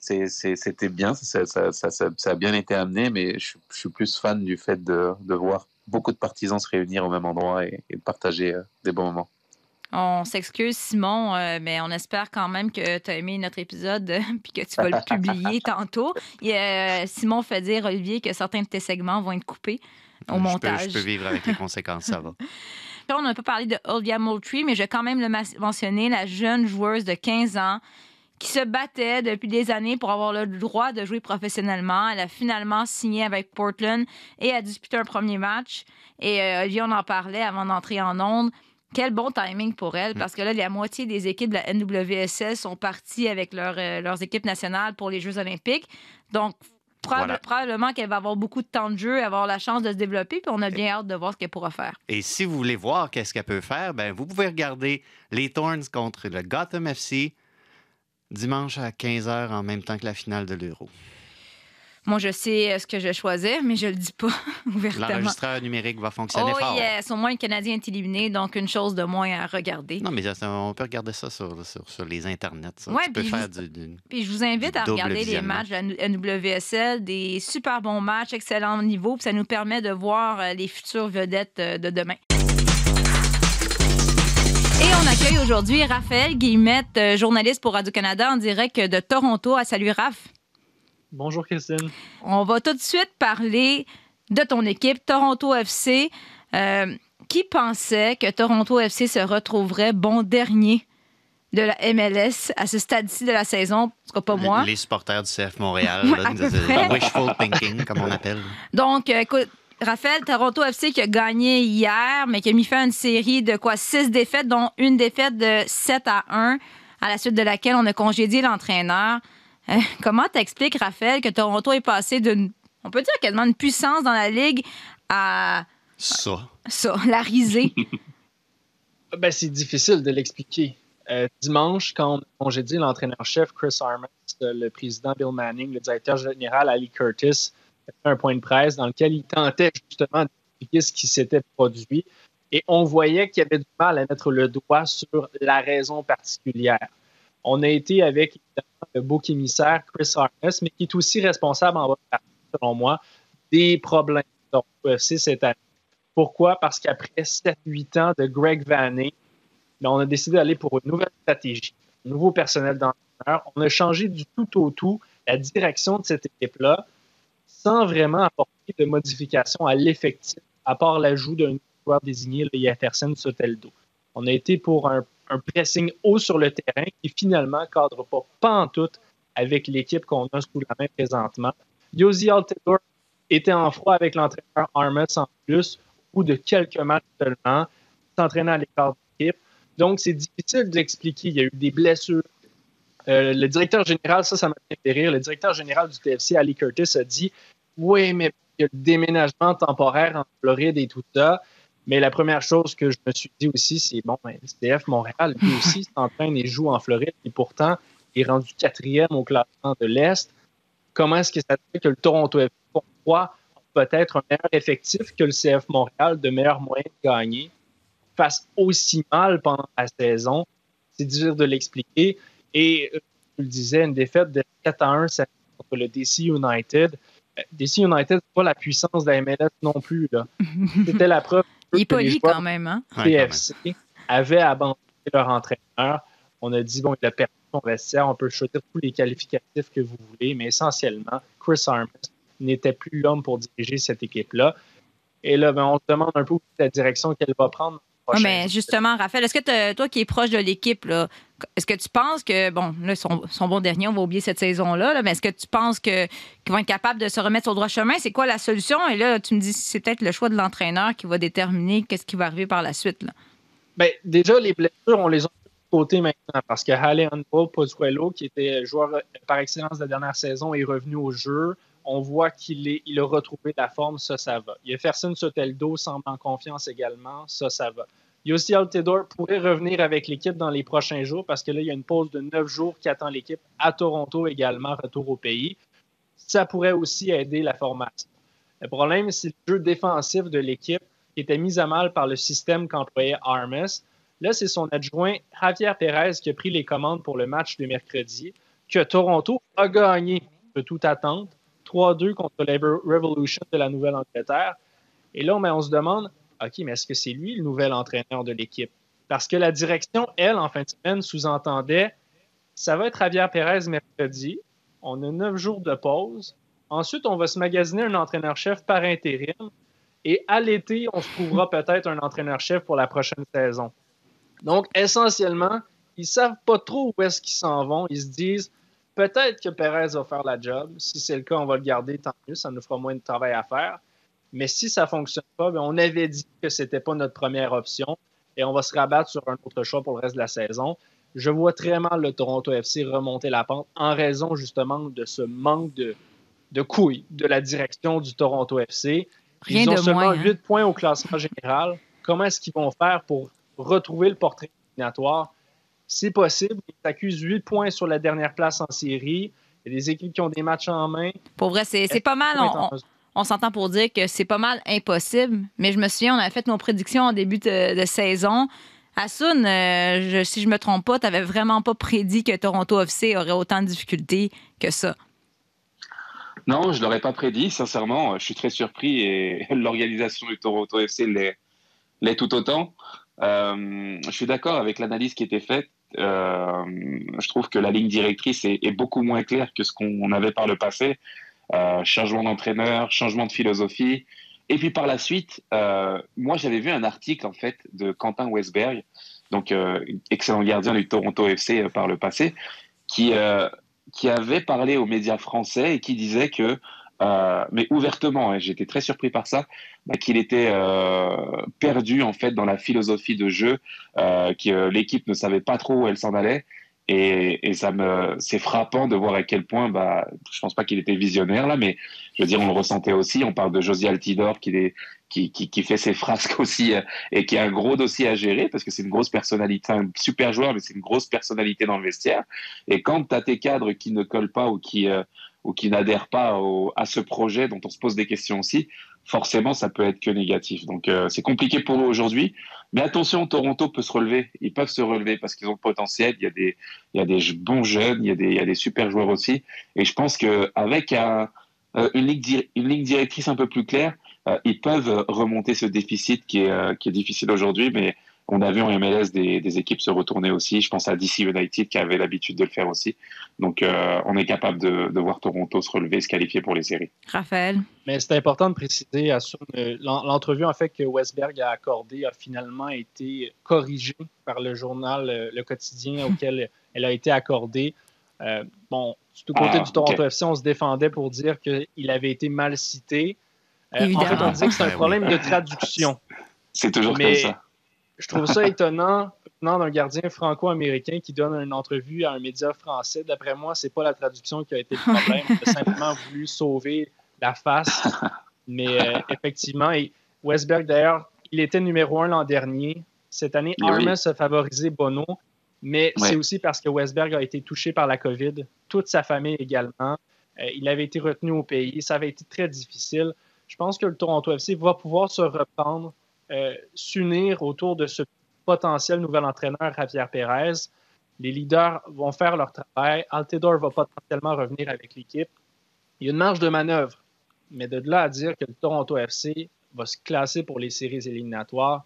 c'était bien, ça, ça- ça- ça- ça a bien été amené, mais je, je suis plus fan du fait de, de voir beaucoup de partisans se réunir au même endroit et, et de partager euh, des bons moments. On s'excuse, Simon, euh, mais on espère quand même que tu as aimé notre épisode euh, [LAUGHS] puis que tu vas le publier [LAUGHS] tantôt. Et, euh, Simon fait dire, Olivier, que certains de tes segments vont être coupés au Je peux- montage. Je peux, vivre avec les conséquences, ça va. [LAUGHS] On n'a pas parlé de Olivia Moultrie, mais je vais quand même le mentionner, la jeune joueuse de 15 ans qui se battait depuis des années pour avoir le droit de jouer professionnellement. Elle a finalement signé avec Portland et a disputé un premier match. Et euh, Olivier, on en parlait avant d'entrer en onde. Quel bon timing pour elle, parce que là, la moitié des équipes de la NWSL sont parties avec leur, euh, leurs équipes nationales pour les Jeux olympiques. Donc, Voilà. probablement qu'elle va avoir beaucoup de temps de jeu, avoir la chance de se développer, puis on a bien hâte de voir ce qu'elle pourra faire. Et si vous voulez voir qu'est-ce qu'elle peut faire, ben vous pouvez regarder les Thorns contre le Gotham FC dimanche à 15h en même temps que la finale de l'Euro. Moi, je sais euh, ce que je vais choisir, mais je le dis pas [LAUGHS] ouvertement. L'enregistreur numérique va fonctionner Oh fort. yes, au moins le Canadien est éliminé, donc une chose de moins à regarder. Non, mais on peut regarder ça sur, sur, sur les internets. Ça. Ouais, tu peux puis faire je- du, du- Puis je vous invite à regarder les matchs de la NWSL, des super bons matchs, excellent niveau, puis ça nous permet de voir euh, les futures vedettes euh, de demain. Accueille aujourd'hui Raphaël Guillemette, euh, journaliste pour Radio-Canada en direct de Toronto. Ah, salut Raph. Bonjour Christine. On va tout de suite parler de ton équipe, Toronto FC. Euh, qui pensait que Toronto FC se retrouverait bon dernier de la MLS à ce stade-ci de la saison? En tout cas, pas moi. les supporters du CF Montréal. Là, à wishful thinking, comme on appelle. Donc, euh, écoute, Raphaël, Toronto FC qui a gagné hier, mais qui a mis fin à une série de quoi? Six défaites, dont une défaite de 7 à 1, à la suite de laquelle on a congédié l'entraîneur. Euh, comment t'expliques, Raphaël, que Toronto est passé d'une, on peut dire quasiment une puissance dans la Ligue à Ça. ça, la risée? [LAUGHS] Ben, c'est difficile de l'expliquer. Euh, dimanche, quand on a congédié l'entraîneur-chef Chris Armas, le président Bill Manning, le directeur général Ali Curtis, un point de presse dans lequel il tentait justement d'expliquer ce qui s'était produit. Et on voyait qu'il y avait du mal à mettre le doigt sur la raison particulière. On a été avec le beau émissaire Chris Armas, mais qui est aussi responsable en bonne partie, selon moi, des problèmes de UFC cette année. Pourquoi? Parce qu'après 7-8 ans de Greg Vanney, ben, on a décidé d'aller pour une nouvelle stratégie, un nouveau personnel d'entraîneur. On a changé du tout au tout la direction de cette équipe-là sans vraiment apporter de modification à l'effectif, à part l'ajout d'un joueur désigné, le Jefferson Soteldo. On a été pour un, pressing haut sur le terrain qui finalement ne cadre pas, pas en tout avec l'équipe qu'on a sous la main présentement. Josie Altidore était en froid avec l'entraîneur Armas en plus, ou de quelques matchs seulement, s'entraînant à l'écart d'équipe. Donc, c'est difficile d'expliquer. Il y a eu des blessures. Euh, le directeur général, ça, ça m'a fait rire. Le directeur général du TFC, Ali Curtis, a dit Oui, mais il y a le déménagement temporaire en Floride et tout ça. Mais la première chose que je me suis dit aussi, c'est bon, ben, CF Montréal, lui [LAUGHS] aussi, s'entraîne et joue en Floride, et pourtant, il est rendu quatrième au classement de l'Est. Comment est-ce que ça fait que le Toronto FC, pourquoi peut-être un meilleur effectif que le CF Montréal, de meilleurs moyens de gagner, fasse aussi mal pendant la saison? C'est difficile de l'expliquer. Et, euh, je le disais, une défaite de 4 à 1 contre le DC United. Euh, DC United, c'est pas la puissance de la MLS non plus. [LAUGHS] C'était la preuve il est poli quand même. Hein? PFC avaient abandonné leur entraîneur. On a dit, bon, il a perdu son vestiaire, on peut choisir tous les qualificatifs que vous voulez, mais essentiellement, Chris Armas n'était plus l'homme pour diriger cette équipe-là. Et là, ben, on se demande un peu la direction qu'elle va prendre. Mais justement, Raphaël, est-ce que toi qui es proche de l'équipe, est-ce que tu penses que, bon, là, son, son bon dernier, on va oublier cette saison-là, mais est-ce que tu penses qu'ils vont être capables de se remettre au droit chemin? C'est quoi la solution? Et là, tu me dis, c'est peut-être le choix de l'entraîneur qui va déterminer qu'est-ce qui va arriver par la suite. Là. Bien, déjà, les blessures, on les a côté maintenant parce que Halle Handball Pozuelo, qui était joueur par excellence de la dernière saison, est revenu au jeu. On voit qu'il il a retrouvé la forme, ça, ça va. Fersen Soteldo, semble en confiance également, ça, ça va. Yossi Altidore pourrait revenir avec l'équipe dans les prochains jours parce que là, il y a une pause de neuf jours qui attend l'équipe à Toronto également, retour au pays. Ça pourrait aussi aider la formation. Le problème, c'est le jeu défensif de l'équipe qui était mis à mal par le système qu'employait Armas. Là, c'est son adjoint Javier Perez qui a pris les commandes pour le match de mercredi, que Toronto a gagné de toute attente, 3-2 contre la Revolution de la Nouvelle-Angleterre. Et là, on se demande, OK, mais est-ce que c'est lui le nouvel entraîneur de l'équipe? Parce que la direction, elle, en fin de semaine, sous-entendait ça va être Javier Pérez mercredi. On a neuf jours de pause. Ensuite, on va se magasiner un entraîneur-chef par intérim. Et à l'été, on se trouvera peut-être un entraîneur-chef pour la prochaine saison. Donc, essentiellement, ils ne savent pas trop où est-ce qu'ils s'en vont. Ils se disent peut-être que Pérez va faire la job. Si c'est le cas, on va le garder, tant mieux. Ça nous fera moins de travail à faire. Mais si ça ne fonctionne pas, bien, on avait dit que ce n'était pas notre première option et on va se rabattre sur un autre choix pour le reste de la saison. Je vois très mal le Toronto FC remonter la pente en raison justement de ce manque de, de couilles de la direction du Toronto FC. Rien Ils ont de seulement moins, hein. 8 points au classement général. Comment est-ce qu'ils vont faire pour retrouver le portrait éliminatoire? C'est possible. Ils s'accusent 8 points sur la dernière place en série. Il y a des équipes qui ont des matchs en main. Pour vrai, c'est c'est pas mal. On, on- on s'entend pour dire que c'est pas mal impossible. Mais je me souviens, on avait fait nos prédictions en début de, de saison. Asun, euh, je- si je me trompe pas, tu vraiment pas prédit que Toronto FC aurait autant de difficultés que ça. Non, je ne l'aurais pas prédit, sincèrement. Je suis très surpris et [LAUGHS] l'organisation du Toronto FC l'est l'est tout autant. Euh, je suis d'accord avec l'analyse qui était faite. Euh, je trouve que la ligne directrice est, beaucoup moins claire que ce qu'on avait par le passé. Euh, changement d'entraîneur, changement de philosophie. Et puis par la suite, euh, moi j'avais vu un article en fait de Quentin Westberg, donc excellent gardien du Toronto FC par le passé, qui, qui avait parlé aux médias français et qui disait que, euh, mais ouvertement, hein, j'étais très surpris par ça, bah, qu'il était euh, perdu en fait dans la philosophie de jeu, euh, que l'équipe ne savait pas trop où elle s'en allait. Et, et ça me, c'est frappant de voir à quel point, bah, je pense pas qu'il était visionnaire là, mais je veux dire, on le ressentait aussi. On parle de Josie Altidore qui, fait ses frasques [LAUGHS] aussi et qui a un gros dossier à gérer parce que c'est une grosse personnalité, un super joueur, mais c'est une grosse personnalité dans le vestiaire. Et quand tu as tes cadres qui ne collent pas ou qui, ou qui n'adhèrent pas à ce projet dont on se pose des questions aussi, forcément, ça peut être que négatif. Donc, euh, c'est compliqué pour eux aujourd'hui. Mais attention, Toronto peut se relever. Ils peuvent se relever parce qu'ils ont le potentiel. Il y a des, il y a des bons jeunes, il y a des, il y a des super joueurs aussi. Et je pense qu'avec un, euh, une, ligne directrice un peu plus claire, euh, ils peuvent remonter ce déficit qui est, qui est difficile aujourd'hui. Mais On a vu en MLS des, des, équipes se retourner aussi. Je pense à DC United qui avait l'habitude de le faire aussi. Donc, euh, on est capable de, de, voir Toronto se relever, se qualifier pour les séries. Raphaël? Mais c'est important de préciser, l'entrevue en fait que Westberg a accordée a finalement été corrigée par le journal euh, Le Quotidien [LAUGHS] auquel elle a été accordée. Euh, bon, du côté ah, du Toronto okay. FC, on se défendait pour dire qu'il avait été mal cité. Euh, en fait, on disait que c'est un [LAUGHS] ben problème de traduction. C'est toujours Mais comme ça. Je trouve ça étonnant venant d'un gardien franco-américain qui donne une entrevue à un média français. D'après moi, c'est pas la traduction qui a été le problème. On a simplement [LAUGHS] voulu sauver la face. Mais euh, effectivement, et Westberg, d'ailleurs, il était numéro un l'an dernier. Cette année, Oui. Armas a favorisé Bono. Mais Ouais. c'est aussi parce que Westberg a été touché par la COVID, toute sa famille également. Euh, il avait été retenu au pays. Ça avait été très difficile. Je pense que le Toronto FC va pouvoir se reprendre, s'unir autour de ce potentiel nouvel entraîneur, Javier Pérez. Les leaders vont faire leur travail. Altidore va potentiellement revenir avec l'équipe. Il y a une marge de manœuvre. Mais de là à dire que le Toronto FC va se classer pour les séries éliminatoires,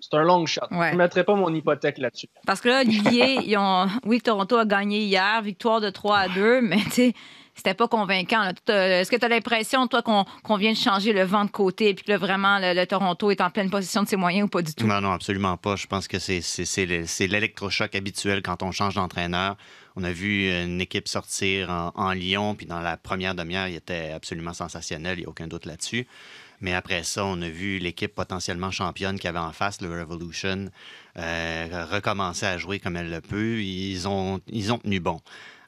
c'est un long shot. Ouais. Je ne mettrai pas mon hypothèque là-dessus. Parce que là, Olivier, ils ont... oui, Toronto a gagné hier, victoire de 3 à 2, mais tu sais, c'était pas convaincant. euh, Est-ce que tu as l'impression, toi, qu'on vient de changer le vent de côté et que vraiment, le, Toronto est en pleine possession de ses moyens ou pas du tout? Non, non, absolument pas. Je pense que c'est- c'est c'est le- c'est l'électrochoc habituel quand on change d'entraîneur. On a vu une équipe sortir en, Lyon, puis dans la première demi-heure, il était absolument sensationnel, il n'y a aucun doute là-dessus. Mais après ça, on a vu l'équipe potentiellement championne qu'il avait en face, le Revolution, euh, recommencer à jouer comme elle le peut. Ils ont tenu bon.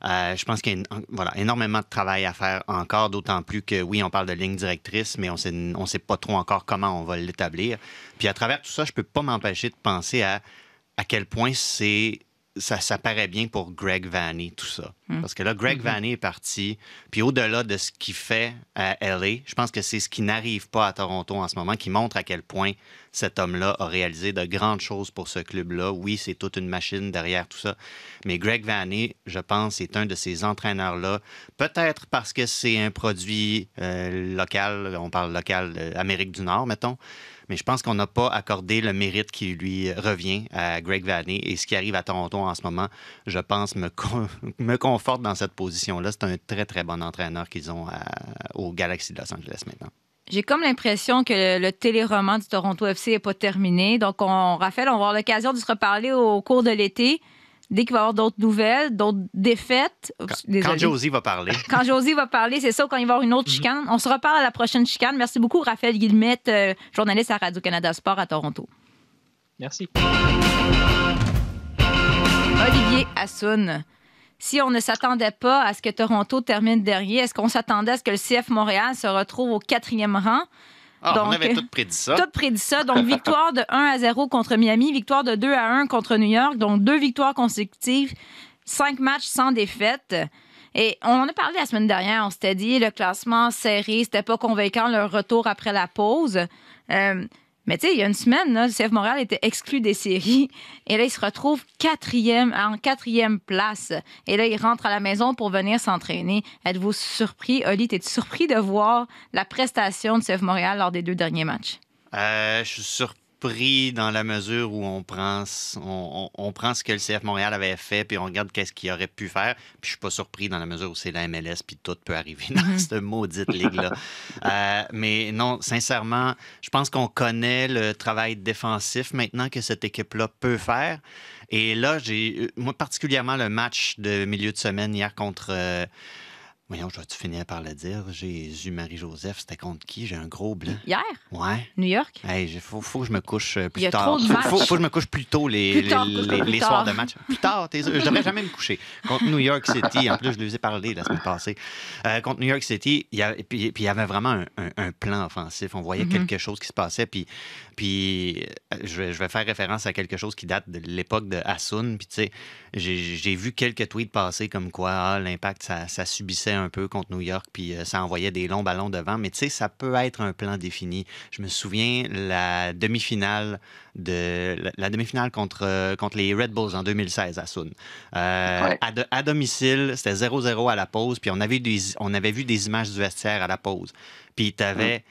Euh, je pense qu'il y a énormément de travail à faire encore, d'autant plus que oui, on parle de ligne directrice, mais on on sait pas trop encore comment on va l'établir. Puis à travers tout ça, je peux pas m'empêcher de penser à à quel point c'est ça, ça paraît bien pour Greg Vanny, tout ça. Parce que là, Greg Vanny est parti. Puis au-delà de ce qu'il fait à LA, je pense que c'est ce qui n'arrive pas à Toronto en ce moment, qui montre à quel point cet homme-là a réalisé de grandes choses pour ce club-là. Oui, c'est toute une machine derrière tout ça. Mais Greg Vanny, je pense, est un de ces entraîneurs-là. Peut-être parce que c'est un produit euh, local, on parle local, euh, Amérique du Nord, mettons. Mais je pense qu'on n'a pas accordé le mérite qui lui revient à Greg Vanny. Et ce qui arrive à Toronto en ce moment, je pense, me, [LAUGHS] me conforte dans cette position-là. C'est un très, très bon entraîneur qu'ils ont au Galaxy de Los Angeles maintenant. J'ai comme l'impression que le, le téléroman du Toronto FC n'est pas terminé. Donc, on, Raphaël, on va avoir l'occasion de se reparler au cours de l'été. Dès qu'il va y avoir d'autres nouvelles, d'autres défaites. Quand, Oups, désolé. quand Josie va parler, [LAUGHS] Quand Josie va parler, c'est ça, quand il va y avoir une autre chicane. On se reparle à la prochaine chicane. Merci beaucoup, Raphaël Guillemette, euh, journaliste à Radio-Canada Sport à Toronto. Merci. Olivier Assoun. Si on ne s'attendait pas à ce que Toronto termine derrière, est-ce qu'on s'attendait à ce que le CF Montréal se retrouve au quatrième rang? Ah, on Donc, avait tout prédit ça. Tout prédit ça. Donc, victoire de 1 à 0 contre Miami, victoire de 2 à 1 contre New York. Donc, deux victoires consécutives, cinq matchs sans défaite. Et on en a parlé la semaine dernière. On s'était dit, le classement serré, c'était pas convaincant, leur retour après la pause. Euh, mais tu sais, il y a une semaine, là, le CF Montréal était exclu des séries. Et là, il se retrouve quatrième, en quatrième place. Et là, il rentre à la maison pour venir s'entraîner. Êtes-vous surpris? Oli, es-tu surpris de voir la prestation de CF Montréal lors des deux derniers matchs? Euh, je suis surpris dans la mesure où on prend, on, on- on prend ce que le CF Montréal avait fait, puis on regarde qu'est-ce qu'il aurait pu faire. Puis je suis pas surpris dans la mesure où c'est la MLS, puis tout peut arriver dans cette maudite ligue-là. [LAUGHS] Euh, mais non, sincèrement, je pense qu'on connaît le travail défensif maintenant que cette équipe-là peut faire. Et là, j'ai, euh, moi particulièrement le match de milieu de semaine hier contre... euh, Voyons, je finir par le dire? Jésus, Marie-Joseph, c'était contre qui? J'ai un gros blanc. Hier, Ouais. New York? Hey, il faut, faut que je me couche euh, plus Il y a tard. trop de faut, matchs. faut- faut que je me couche plus tôt les, Plus les, les- plus les tard. soirs de match. Plus tard, je devrais jamais me coucher. Contre New York City, en plus, je lui ai parlé la semaine passée. Euh, contre New York City, il y, a- puis, puis il y avait vraiment un, un- un plan offensif. On voyait Mhm. quelque chose qui se passait. Puis, puis euh, je, vais, je vais faire référence à quelque chose qui date de l'époque de Hassoun. Puis, tu sais, j'ai j'ai vu quelques tweets passer comme quoi ah, l'impact, ça, ça subissait un peu contre New York, puis euh, ça envoyait des longs ballons devant. Mais tu sais, ça peut être un plan défini. Je me souviens la demi-finale de la, la demi-finale contre, euh, contre les Red Bulls en 2016 à Sun. Euh, Ouais. à, de- à domicile, c'était 0-0 à la pause, puis on avait, des, on avait vu des images du vestiaire à la pause. Puis tu avais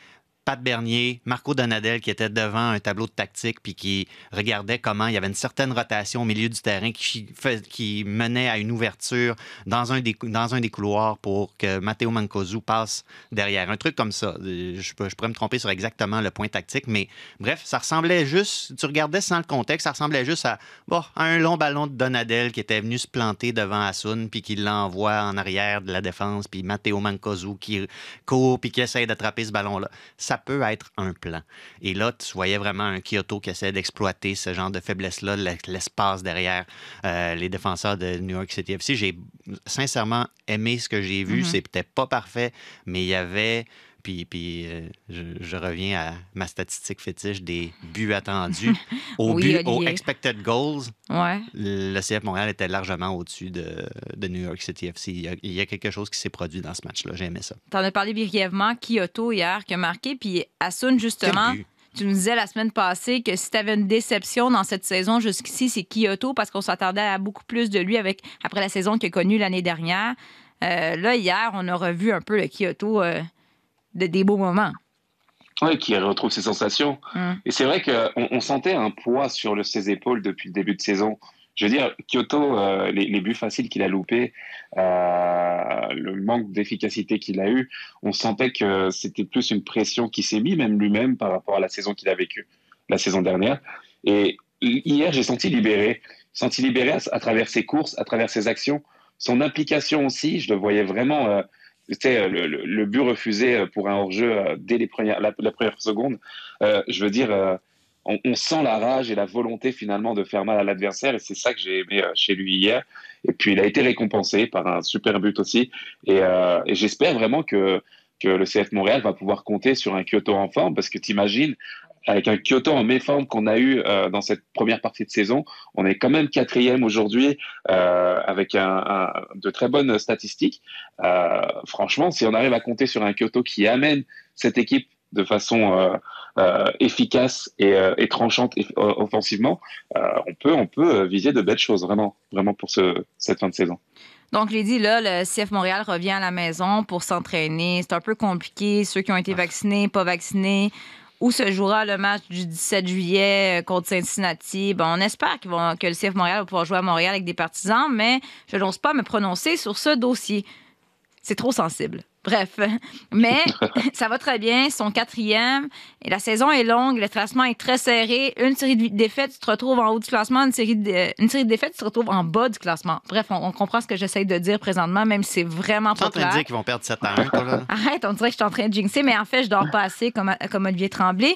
Pat Bernier, Marco Donadel qui était devant un tableau de tactique puis qui regardait comment il y avait une certaine rotation au milieu du terrain qui, menait à une ouverture dans un, des, couloirs pour que Matteo Mancosu passe derrière. Un truc comme ça. Euh, Je, je pourrais me tromper sur exactement le point tactique, mais bref, ça ressemblait juste, tu regardais sans le contexte, ça ressemblait juste à, bon, un long ballon de Donadel qui était venu se planter devant Asun puis qui l'envoie en arrière de la défense, puis Matteo Mancosu qui court puis qui essaie d'attraper ce ballon-là. Peut être un plan. Et là, tu voyais vraiment un Kyoto qui essaie d'exploiter ce genre de faiblesse-là, l'espace derrière euh, les défenseurs de New York City FC. J'ai sincèrement aimé ce que j'ai vu. Mhm. C'était pas parfait, mais il y avait. Puis, puis euh, je, je reviens à ma statistique fétiche des buts attendus. [LAUGHS] Au Oui, but, au Olivier. expected goals, Ouais. le CF Montréal était largement au-dessus de, de New York City FC. Il y, a, il y a quelque chose qui s'est produit dans ce match-là. J'ai aimé ça. T'en as parlé brièvement, Kyoto hier qui a marqué, puis Asun, justement, tu nous disais la semaine passée que si tu avais une déception dans cette saison jusqu'ici, c'est Kyoto parce qu'on s'attendait à beaucoup plus de lui avec, après la saison qu'il a connue l'année dernière. Euh, là, hier, on a revu un peu le Kyoto euh, de des beaux moments. Ouais, qui retrouve ses sensations. Hum. Et c'est vrai qu'on on sentait un poids sur le- ses épaules depuis le début de saison. Je veux dire, Kyoto, euh, les, les buts faciles qu'il a loupés, euh, le manque d'efficacité qu'il a eu, on sentait que c'était plus une pression qui s'est mise, même lui-même, par rapport à la saison qu'il a vécue la saison dernière. Et hier, j'ai senti libéré, senti libéré à, à travers ses courses, à travers ses actions, son implication aussi. Je le voyais vraiment. Euh, c'était le, le, le but refusé pour un hors-jeu euh, dès les premières, la, première seconde. Euh, je veux dire, euh, on, sent la rage et la volonté finalement de faire mal à l'adversaire, et c'est ça que j'ai aimé euh, chez lui hier. Et puis il a été récompensé par un super but aussi. Et, euh, j'espère vraiment que, que le CF Montréal va pouvoir compter sur un Kyoto en forme, parce que tu imagines, avec un Kyoto en méforme qu'on a eu euh, dans cette première partie de saison, on est quand même quatrième aujourd'hui euh, avec un, un, de très bonnes statistiques. Euh, franchement, si on arrive à compter sur un Kyoto qui amène cette équipe de façon efficace et, et tranchante et, offensivement, on peut on peut viser de belles choses vraiment vraiment pour ce, cette fin de saison. Donc, dit, là, le CF Montréal revient à la maison pour s'entraîner. C'est un peu compliqué. Ceux qui ont été vaccinés, pas vaccinés. Où se jouera le match du 17 juillet euh, contre Cincinnati? Bon, on espère qu'ils vont, que le CF Montréal va pouvoir jouer à Montréal avec des partisans, mais je n'ose pas me prononcer sur ce dossier. C'est trop sensible. Bref, mais [LAUGHS] ça va très bien. Ils sont quatrième et la saison est longue. Le classement est très serré. Une série de défaites, tu te retrouves en haut du classement. Une série de, une série de défaites, tu te retrouves en bas du classement. Bref, on, on comprend ce que j'essaie de dire présentement, même si c'est vraiment Tu es pas en train de clair. dire qu'ils vont perdre 7 à 1, toi, là? Arrête, on dirait que je suis en train de jinxer, mais en fait, je dors pas assez comme, comme Olivier Tremblay.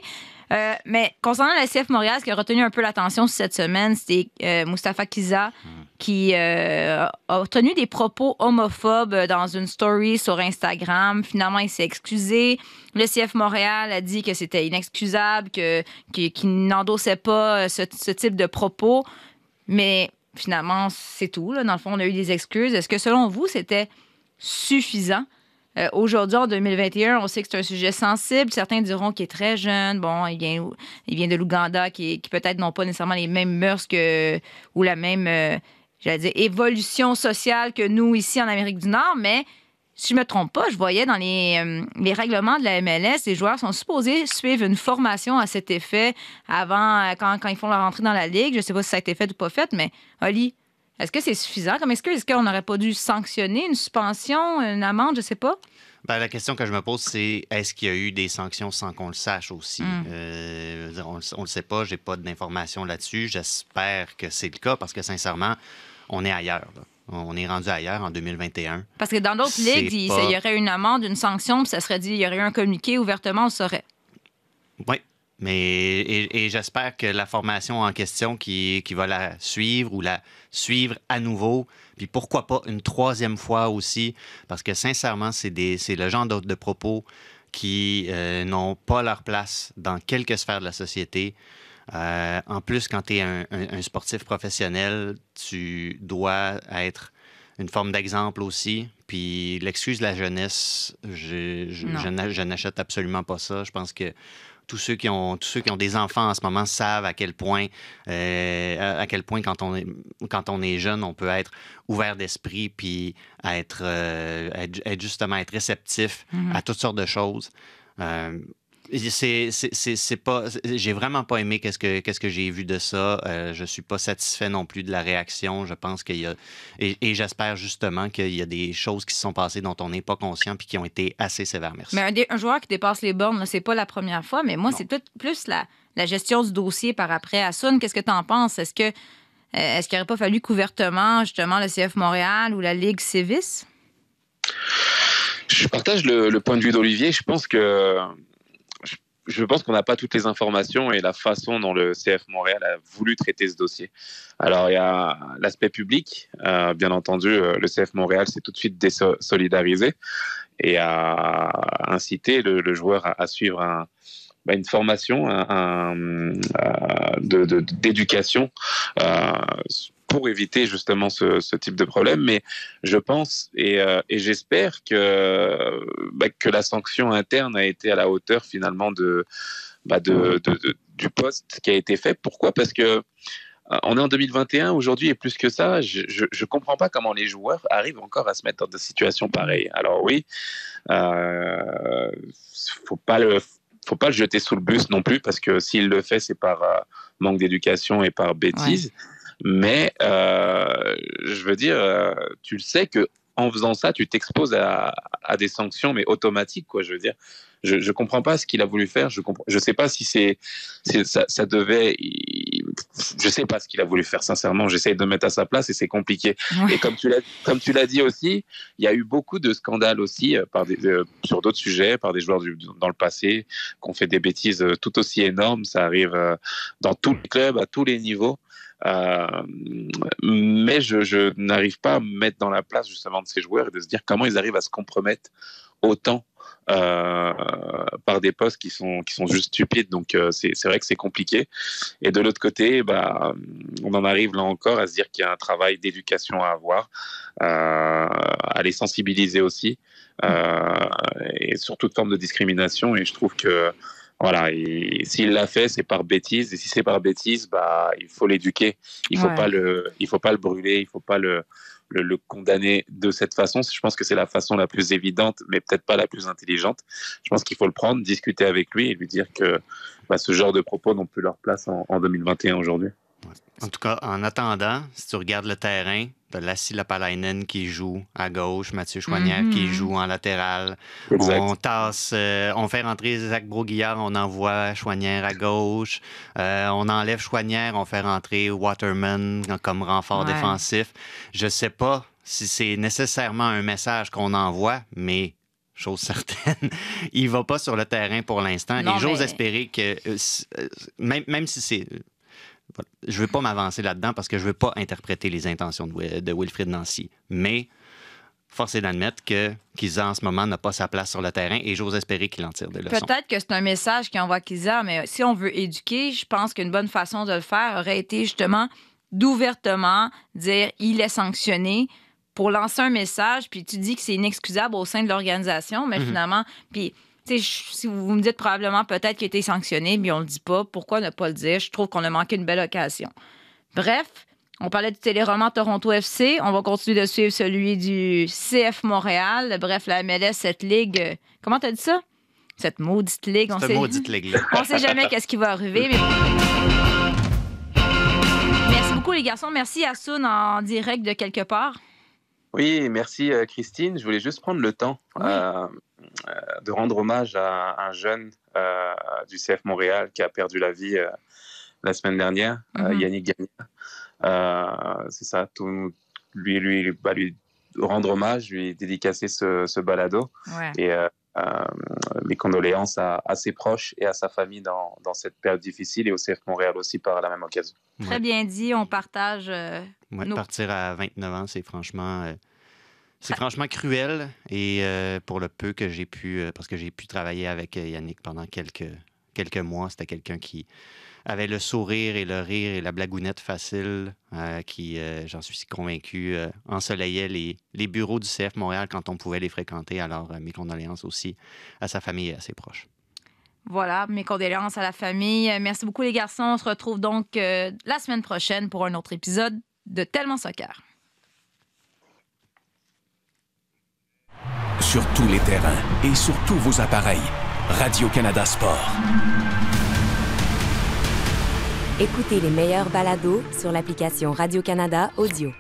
Euh, mais concernant la CF Montréal, ce qui a retenu un peu l'attention cette semaine, c'était euh, Kiza qui euh, a tenu des propos homophobes dans une story sur Instagram. Finalement, il s'est excusé. Le CF Montréal a dit que c'était inexcusable, qu'il n'endossait pas ce, ce type de propos. Mais finalement, c'est tout. Dans le fond, on a eu des excuses. Est-ce que selon vous, c'était suffisant? Euh, Aujourd'hui, en 2021, on sait que c'est un sujet sensible. Certains diront qu'il est très jeune. Bon, il vient, il vient de l'Ouganda, qui, peut-être n'ont pas nécessairement les mêmes mœurs que, ou la même, euh, dire, évolution sociale que nous ici en Amérique du Nord. Mais si je me trompe pas, je voyais dans les, euh, les règlements de la MLS, les joueurs sont supposés suivre une formation à cet effet avant, quand, quand ils font leur entrée dans la ligue. Je sais pas si ça a été fait ou pas fait, mais Oli, est-ce que c'est suffisant? Comme excuse? Est-ce qu'on n'aurait pas dû sanctionner une suspension, une amende, je sais pas? Ben, la question que je me pose, c'est est-ce qu'il y a eu des sanctions sans qu'on le sache aussi? Mm. Euh, on ne le sait pas, j'ai pas d'informations là-dessus. J'espère que c'est le cas parce que sincèrement, on est ailleurs. là. On est rendu ailleurs en 2021. Parce que dans d'autres ligues, il, pas- il y aurait une amende, une sanction, puis ça serait dit, il y aurait eu un communiqué ouvertement, on le saurait. Oui. Mais et, et j'espère que la formation en question qui, qui va la suivre ou la suivre à nouveau, puis pourquoi pas une troisième fois aussi, parce que sincèrement, c'est des- c'est le genre de, de propos qui euh, n'ont pas leur place dans quelque sphère de la société. Euh, en plus, quand tu es un, un- un sportif professionnel, tu dois être une forme d'exemple aussi. Puis l'excuse de la jeunesse, je, je n'achète absolument pas ça. Je pense que tous ceux qui ont tous ceux qui ont des enfants en ce moment savent à quel point euh, à- quel point quand on est quand on est jeune on peut être ouvert d'esprit puis être, euh, être être justement être réceptif Mhm. à toutes sortes de choses Euh, C'est, c'est, c'est, c'est pas, j'ai vraiment pas aimé qu'est-ce que, qu'est-ce que j'ai vu de ça. Euh, je suis pas satisfait non plus de la réaction. Je pense qu'il y a, et, et j'espère justement qu'il y a des choses qui se sont passées dont on n'est pas conscient puis qui ont été assez sévères. Merci. Mais un, dé- un joueur qui dépasse les bornes, c'est pas la première fois, mais moi, c'est tout- plus la, la gestion du dossier par après. Assun, qu'est-ce que tu en penses? Est-ce que euh, est-ce qu'il n'aurait pas fallu qu'ouvertement, justement, le CF Montréal ou la Ligue sévisse? Je partage le, le point de vue d'Olivier. Je pense que je, pense qu'on n'a pas toutes les informations et la façon dont le CF Montréal a voulu traiter ce dossier. Alors il y a l'aspect public, euh, bien entendu. euh, Le CF Montréal s'est tout de suite désolidarisé et a incité le, le joueur à, suivre un- bah, une formation un- un, euh, de- de- d'éducation euh, pour éviter justement ce, ce type de problème. Mais je pense et, euh, et j'espère que, bah, que la sanction interne a été à la hauteur finalement de, bah, de, de- de- du poste qui a été fait. Pourquoi? Parce que euh, on est en 2021 aujourd'hui et plus que ça, je ne comprends pas comment les joueurs arrivent encore à se mettre dans des situations pareilles. Alors oui, euh, faut pas le faut pas le jeter sous le bus non plus parce que s'il le fait, c'est par euh, manque d'éducation et par bêtise. Mais euh, je veux dire, euh, tu le sais que en faisant ça, tu t'exposes à, à des sanctions, mais automatiques, quoi. Je veux dire, je, je comprends pas ce qu'il a voulu faire. Je comprends, je sais pas si c'est, ça, ça devait, je sais pas ce qu'il a voulu faire. Sincèrement, j'essaie de me mettre à sa place et c'est compliqué. Ouais. Et comme tu l'as, comme tu l'as dit aussi, il y a eu beaucoup de scandales aussi euh, par des, euh, sur d'autres sujets, par des joueurs du- dans le passé qui ont fait des bêtises euh, tout aussi énormes. Ça arrive euh, dans tous les clubs, à tous les niveaux. Euh, mais je, n'arrive pas à me mettre dans la place justement de ces joueurs et de se dire comment ils arrivent à se compromettre autant euh, par des postes qui sont, qui sont juste stupides. Donc euh, c'est vrai que c'est compliqué. Et de l'autre côté, bah, on en arrive là encore à se dire qu'il y a un travail d'éducation à avoir, euh, à les sensibiliser aussi, et sur toute forme de discrimination. Et je trouve que voilà, et s'il l'a fait, c'est par bêtise. Et si c'est par bêtise, bah, il faut l'éduquer. Il faut Ouais. pas le, il faut pas le brûler. Il faut pas le, le, le condamner de cette façon. Je pense que c'est la façon la plus évidente, mais peut-être pas la plus intelligente. Je pense qu'il faut le prendre, discuter avec lui et lui dire que bah, ce genre de propos n'ont plus leur place en, en 2021 aujourd'hui. En tout cas, en attendant, si tu regardes le terrain, tu as Lassie Lapalainen qui joue à gauche, Mathieu Choignard qui Mhm. joue en latéral. Exact. On tasse, euh, on fait rentrer Zach Broguillard, on envoie Choignard à gauche. Euh, on enlève Choignard, on fait rentrer Waterman comme renfort Ouais. défensif. Je sais pas si c'est nécessairement un message qu'on envoie, mais chose certaine, [LAUGHS] il va pas sur le terrain pour l'instant. Et j'ose mais- espérer que, euh, même, même si c'est... voilà, Je veux pas m'avancer là-dedans parce que je veux pas interpréter les intentions de, de Wilfried Nancy. Mais force est d'admettre que Kiza en ce moment n'a pas sa place sur le terrain et j'ose espérer qu'il en tire des leçons. Peut-être que c'est un message qui envoie Kiza, mais si on veut éduquer, je pense qu'une bonne façon de le faire aurait été justement d'ouvertement dire il est sanctionné pour lancer un message, puis tu dis que c'est inexcusable au sein de l'organisation, mais Mhm. finalement, puis si vous me dites probablement peut-être qu'il a été sanctionné, mais on le dit pas, pourquoi ne pas le dire? Je trouve qu'on a manqué une belle occasion. Bref, on parlait du téléroman Toronto FC. On va continuer de suivre celui du CF Montréal. Bref, la MLS, cette ligue. Comment t'as dit ça? Cette maudite ligue. On sait, un maudite ligue-là. on sait jamais qu'est-ce qui va arriver. Mais... Merci beaucoup, les garçons. Merci à Soun en direct de quelque part. Oui, merci euh, Christine. Je voulais juste prendre le temps Oui. euh, de rendre hommage à un jeune euh, du CF Montréal qui a perdu la vie euh, la semaine dernière, euh, Mhm. Yannick Gagné. Euh, c'est ça, tout, lui, lui, bah, lui rendre hommage, lui dédicacer ce, ce balado Ouais. et euh, euh, mes condoléances à, à ses proches et à sa famille dans, dans cette période difficile et au CF Montréal aussi par la même occasion. Très bien dit. On partage. euh, Ouais, Partir à 29 ans, c'est franchement, euh, c'est franchement cruel. Et euh, pour le peu que j'ai pu, euh, parce que j'ai pu travailler avec euh, Yannick pendant quelques, quelques mois, c'était quelqu'un qui avait le sourire et le rire et la blagounette facile, euh, qui, j'en suis convaincu, ensoleillait les, les bureaux du CF Montréal quand on pouvait les fréquenter. Alors, mes condoléances aussi à sa famille et à ses proches. Voilà, mes condoléances à la famille. Merci beaucoup, les garçons. On se retrouve donc la semaine prochaine pour un autre épisode de Tellement Soccer. Sur tous les terrains et sur tous vos appareils. Radio-Canada Sport. Écoutez les meilleurs balados sur l'application Radio-Canada Audio.